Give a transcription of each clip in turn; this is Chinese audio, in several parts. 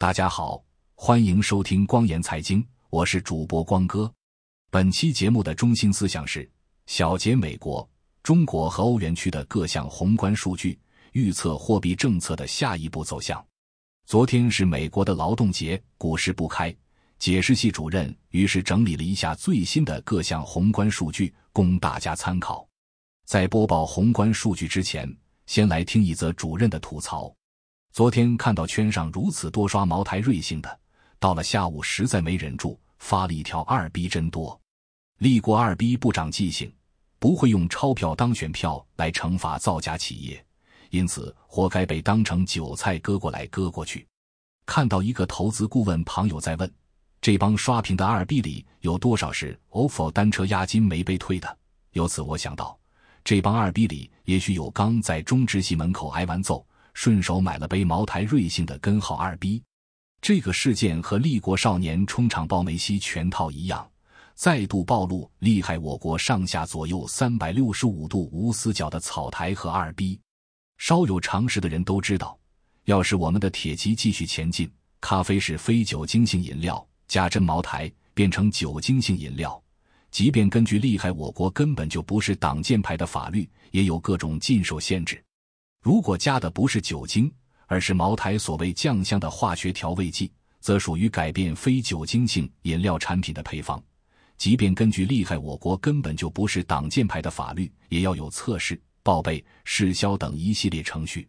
大家好，欢迎收听光言财经，我是主播光哥。本期节目的中心思想是小结美国、中国和欧元区的各项宏观数据，预测货币政策的下一步走向。昨天是美国的劳动节，股市不开，解释系主任于是整理了一下最新的各项宏观数据，供大家参考。在播报宏观数据之前，先来听一则主任的吐槽。昨天看到圈上如此多刷茅台瑞幸的，到了下午实在没忍住，发了一条二逼真多。立国二逼不长记性，不会用钞票当选票来惩罚造假企业，因此活该被当成韭菜割过来割过去。看到一个投资顾问朋友在问，这帮刷屏的二逼里有多少是 ofo 单车押金没被退的？由此我想到，这帮二逼里也许有刚在中直系门口挨完揍。顺手买了杯茅台瑞幸的根号二 B，这个事件和立国少年冲场爆梅西全套一样，再度暴露厉害我国上下左右三百六十五度无死角的草台和二 B。稍有常识的人都知道，要是我们的铁骑继续前进，咖啡是非酒精性饮料，加真茅台变成酒精性饮料，即便根据厉害我国根本就不是挡箭牌的法律，也有各种禁售限制。如果加的不是酒精，而是茅台所谓酱香的化学调味剂，则属于改变非酒精性饮料产品的配方。即便根据厉害我国根本就不是挡箭牌的法律，也要有测试、报备、试销等一系列程序。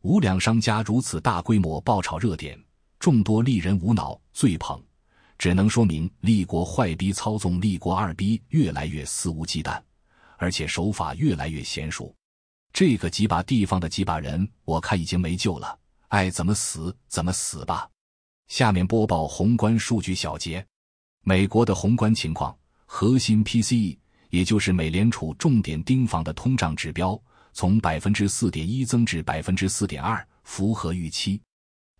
无良商家如此大规模爆炒热点，众多利人无脑最捧，只能说明利国坏逼操纵利国二逼越来越肆无忌惮，而且手法越来越娴熟。这个几把地方的几把人，我看已经没救了，爱怎么死怎么死吧。下面播报宏观数据小结：美国的宏观情况，核心 PCE，也就是美联储重点盯防的通胀指标，从百分之四点一增至百分之四点二，符合预期。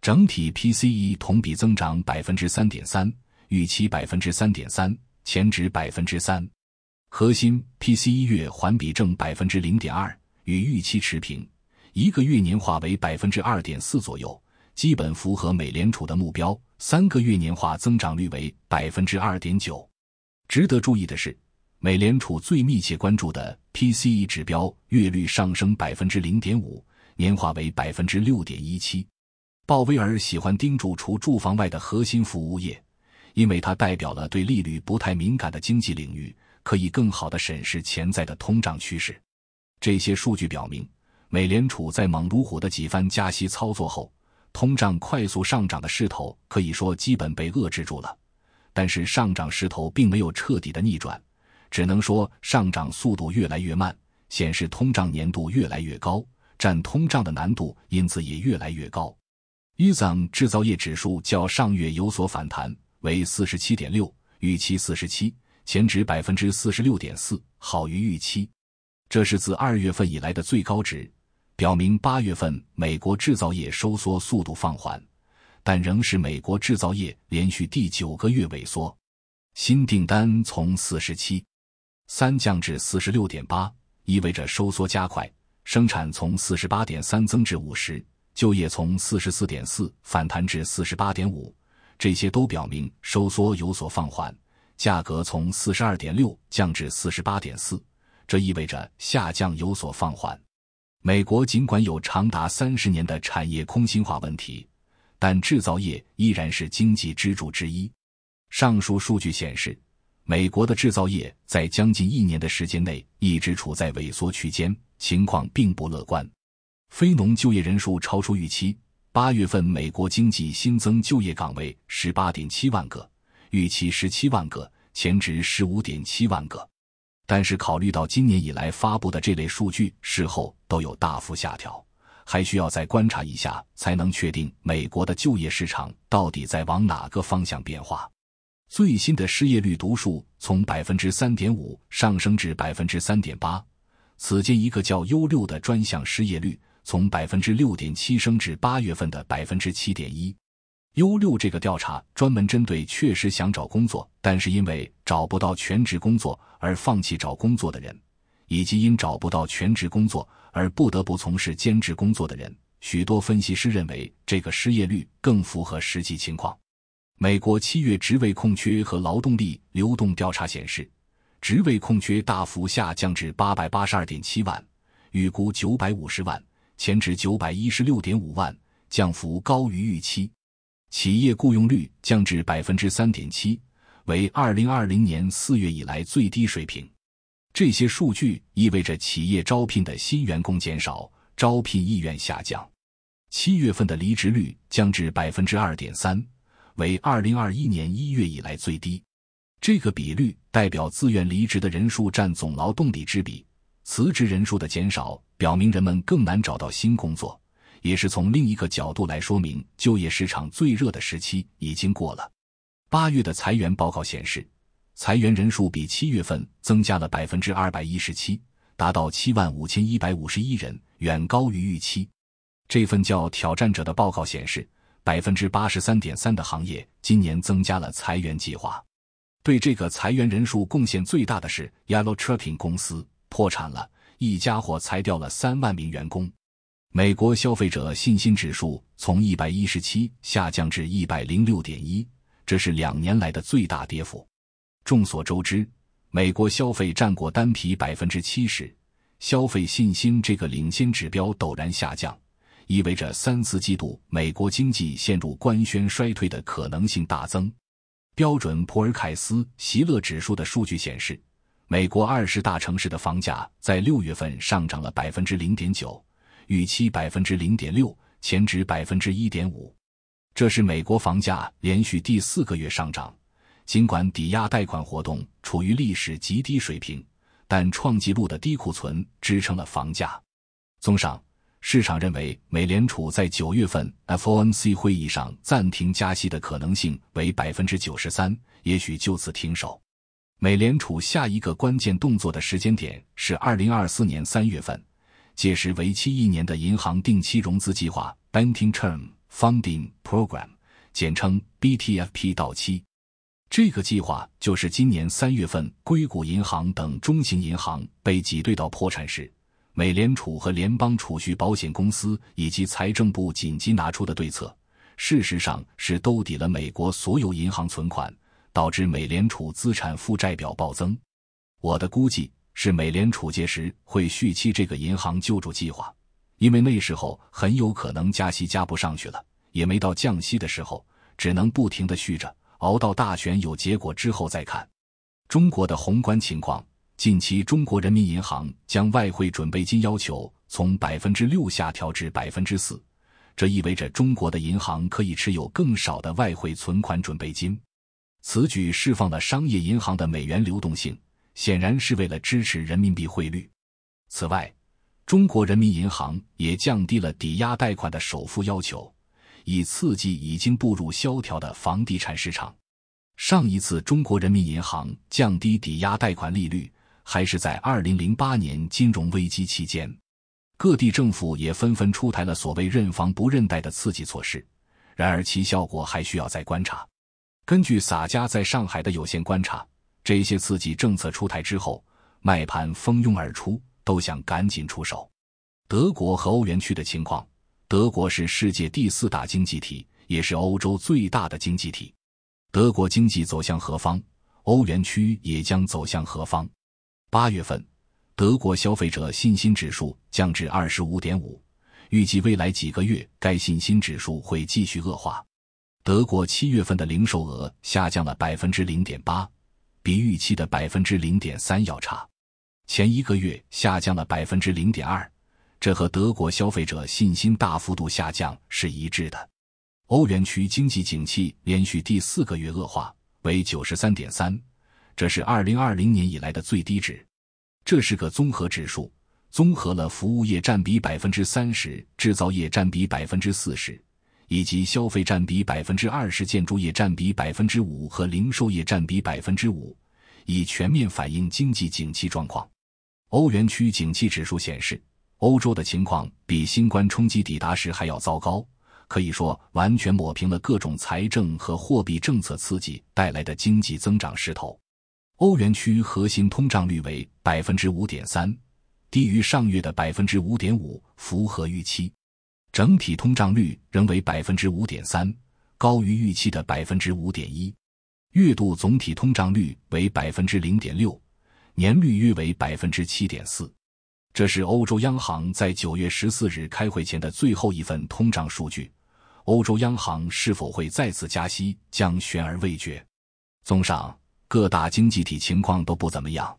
整体 PCE 同比增长百分之三点三，预期百分之三点三，前值百分之三。核心 PCE 月环比正百分之零点二。与预期持平，一个月年化为百分之二点四左右，基本符合美联储的目标。三个月年化增长率为百分之二点九。值得注意的是，美联储最密切关注的 PCE 指标月率上升百分之零点五，年化为百分之六点一七。鲍威尔喜欢盯住除住房外的核心服务业，因为它代表了对利率不太敏感的经济领域，可以更好的审视潜在的通胀趋势。这些数据表明，美联储在猛如虎的几番加息操作后，通胀快速上涨的势头可以说基本被遏制住了。但是上涨势头并没有彻底的逆转，只能说上涨速度越来越慢，显示通胀粘度越来越高，占通胀的难度因此也越来越高。伊桑制造业指数较上月有所反弹，为四十七点六，预期四十七，前值百分之四十六点四，好于预期。这是自二月份以来的最高值，表明八月份美国制造业收缩速度放缓，但仍是美国制造业连续第九个月萎缩。新订单从四十七三降至四十六点八，意味着收缩加快；生产从四十八点三增至五十，就业从四十四点四反弹至四十八点五，这些都表明收缩有所放缓。价格从四十二点六降至四十八点四。这意味着下降有所放缓。美国尽管有长达三十年的产业空心化问题，但制造业依然是经济支柱之一。上述数据显示，美国的制造业在将近一年的时间内一直处在萎缩区间，情况并不乐观。非农就业人数超出预期，八月份美国经济新增就业岗位十八点七万个，预期十七万个，前值十五点七万个。但是，考虑到今年以来发布的这类数据事后都有大幅下调，还需要再观察一下，才能确定美国的就业市场到底在往哪个方向变化。最新的失业率读数从百分之三点五上升至百分之三点八，此间一个叫 U 六的专项失业率从百分之六点七升至八月份的百分之七点一。U 六这个调查专门针对确实想找工作，但是因为找不到全职工作而放弃找工作的人，以及因找不到全职工作而不得不从事兼职工作的人，许多分析师认为这个失业率更符合实际情况。美国七月职位空缺和劳动力流动调查显示，职位空缺大幅下降至八百八十二点七万，预估九百五十万，前值九百一十六点五万，降幅高于预期。企业雇佣率降至百分之三点七，为二零二零年四月以来最低水平。这些数据意味着企业招聘的新员工减少，招聘意愿下降。七月份的离职率降至百分之二点三。为二零二一年一月以来最低，这个比率代表自愿离职的人数占总劳动力之比。辞职人数的减少表明人们更难找到新工作，也是从另一个角度来说明就业市场最热的时期已经过了。八月的裁员报告显示，裁员人数比七月份增加了百分之二百一十七，达到七万五千一百五十一人，远高于预期。这份叫《挑战者》的报告显示。百分之八十三点三的行业今年增加了裁员计划，对这个裁员人数贡献最大的是 Yellow Trucking 公司破产了，一家伙裁掉了三万名员工。美国消费者信心指数从一百一十七下降至一百零六点一，这是两年来的最大跌幅。众所周知，美国消费占过单皮百分之七十，消费信心这个领先指标陡然下降。意味着三四季度美国经济陷入官宣衰退的可能性大增。标准普尔凯斯席勒指数的数据显示，美国二十大城市的房价在六月份上涨了百分之零点九，预期百分之零点六，前值百分之一点五。这是美国房价连续第四个月上涨。尽管抵押贷款活动处于历史极低水平，但创纪录的低库存支撑了房价。综上。市场认为，美联储在九月份 FOMC 会议上暂停加息的可能性为百分之九十三，也许就此停手。美联储下一个关键动作的时间点是二零二四年三月份，届时为期一年的银行定期融资计划 （Banking Term Funding Program，简称 BTFP） 到期。这个计划就是今年三月份硅谷银行等中型银行被挤兑到破产时。美联储和联邦储蓄保险公司以及财政部紧急拿出的对策，事实上是兜底了美国所有银行存款，导致美联储资产负债表暴增。我的估计是，美联储届时会续期这个银行救助计划，因为那时候很有可能加息加不上去了，也没到降息的时候，只能不停的续着，熬到大选有结果之后再看。中国的宏观情况。近期，中国人民银行将外汇准备金要求从百分之六下调至百分之四，这意味着中国的银行可以持有更少的外汇存款准备金。此举释放了商业银行的美元流动性，显然是为了支持人民币汇率。此外，中国人民银行也降低了抵押贷款的首付要求，以刺激已经步入萧条的房地产市场。上一次中国人民银行降低抵押贷款利率。还是在二零零八年金融危机期间，各地政府也纷纷出台了所谓“认房不认贷”的刺激措施。然而，其效果还需要再观察。根据洒家在上海的有限观察，这些刺激政策出台之后，卖盘蜂拥而出，都想赶紧出手。德国和欧元区的情况：德国是世界第四大经济体，也是欧洲最大的经济体。德国经济走向何方，欧元区也将走向何方。八月份，德国消费者信心指数降至二十五点五，预计未来几个月该信心指数会继续恶化。德国七月份的零售额下降了百分之零点八，比预期的百分之零点三要差。前一个月下降了百分之零点二，这和德国消费者信心大幅度下降是一致的。欧元区经济景气连续第四个月恶化，为九十三点三。这是二零二零年以来的最低值，这是个综合指数，综合了服务业占比百分之三十、制造业占比百分之四十，以及消费占比百分之二十、建筑业占比百分之五和零售业占比百分之五，以全面反映经济景气状况。欧元区景气指数显示，欧洲的情况比新冠冲击抵达时还要糟糕，可以说完全抹平了各种财政和货币政策刺激带来的经济增长势头。欧元区核心通胀率为百分之五点三，低于上月的百分之五点五，符合预期。整体通胀率仍为百分之五点三，高于预期的百分之五点一。月度总体通胀率为百分之零点六，年率约为百分之七点四。这是欧洲央行在九月十四日开会前的最后一份通胀数据。欧洲央行是否会再次加息，将悬而未决。综上，各大经济体情况都不怎么样，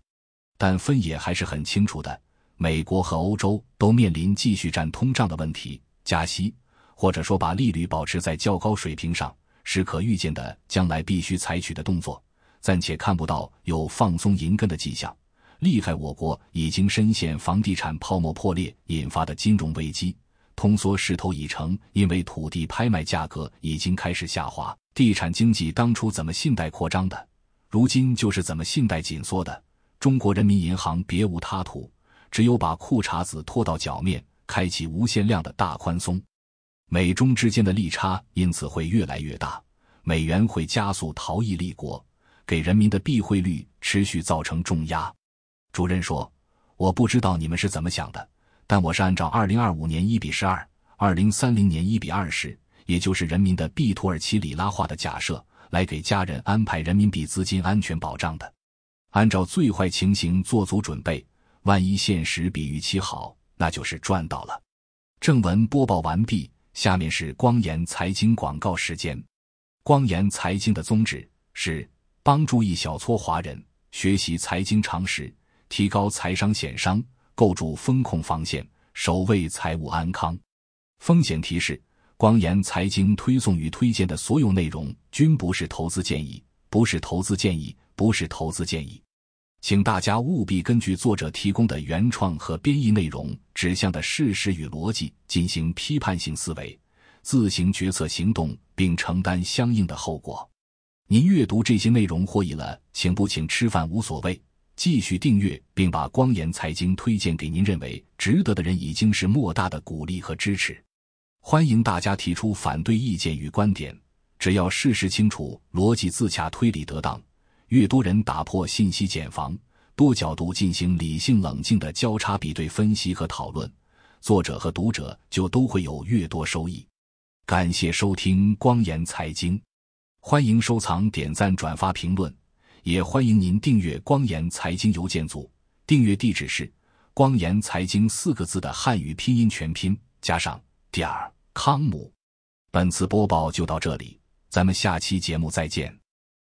但分野还是很清楚的。美国和欧洲都面临继续占通胀的问题，加息或者说把利率保持在较高水平上是可预见的将来必须采取的动作。暂且看不到有放松银根的迹象。厉害，我国已经深陷房地产泡沫破裂引发的金融危机。通缩势头已成，因为土地拍卖价格已经开始下滑。地产经济当初怎么信贷扩张的，如今就是怎么信贷紧缩的。中国人民银行别无他途，只有把裤衩子拖到脚面，开启无限量的大宽松。美中之间的利差因此会越来越大，美元会加速逃逸立国，给人民的币汇率持续造成重压。主任说：“我不知道你们是怎么想的。”但我是按照二零二五年一比十二，二零三零年一比二十，也就是人民的币土耳其里拉化的假设，来给家人安排人民币资金安全保障的。按照最坏情形做足准备，万一现实比预期好，那就是赚到了。正文播报完毕，下面是光言财经广告时间。光言财经的宗旨是帮助一小撮华人学习财经常识，提高财商险商。构筑风控防线，守卫财务安康。风险提示：光言财经推送与推荐的所有内容均不是投资建议，不是投资建议，不是投资建议，请大家务必根据作者提供的原创和编译内容指向的事实与逻辑进行批判性思维，自行决策行动，并承担相应的后果。您阅读这些内容获益了，请不请吃饭无所谓。继续订阅，并把光言财经推荐给您认为值得的人，已经是莫大的鼓励和支持。欢迎大家提出反对意见与观点，只要事实清楚、逻辑自洽、推理得当，越多人打破信息茧房，多角度进行理性冷静的交叉比对分析和讨论，作者和读者就都会有越多收益。感谢收听光言财经，欢迎收藏、点赞、转发、评论。也欢迎您订阅“光言财经”邮件组，订阅地址是“光言财经”四个字的汉语拼音全拼加上点儿康姆。本次播报就到这里，咱们下期节目再见。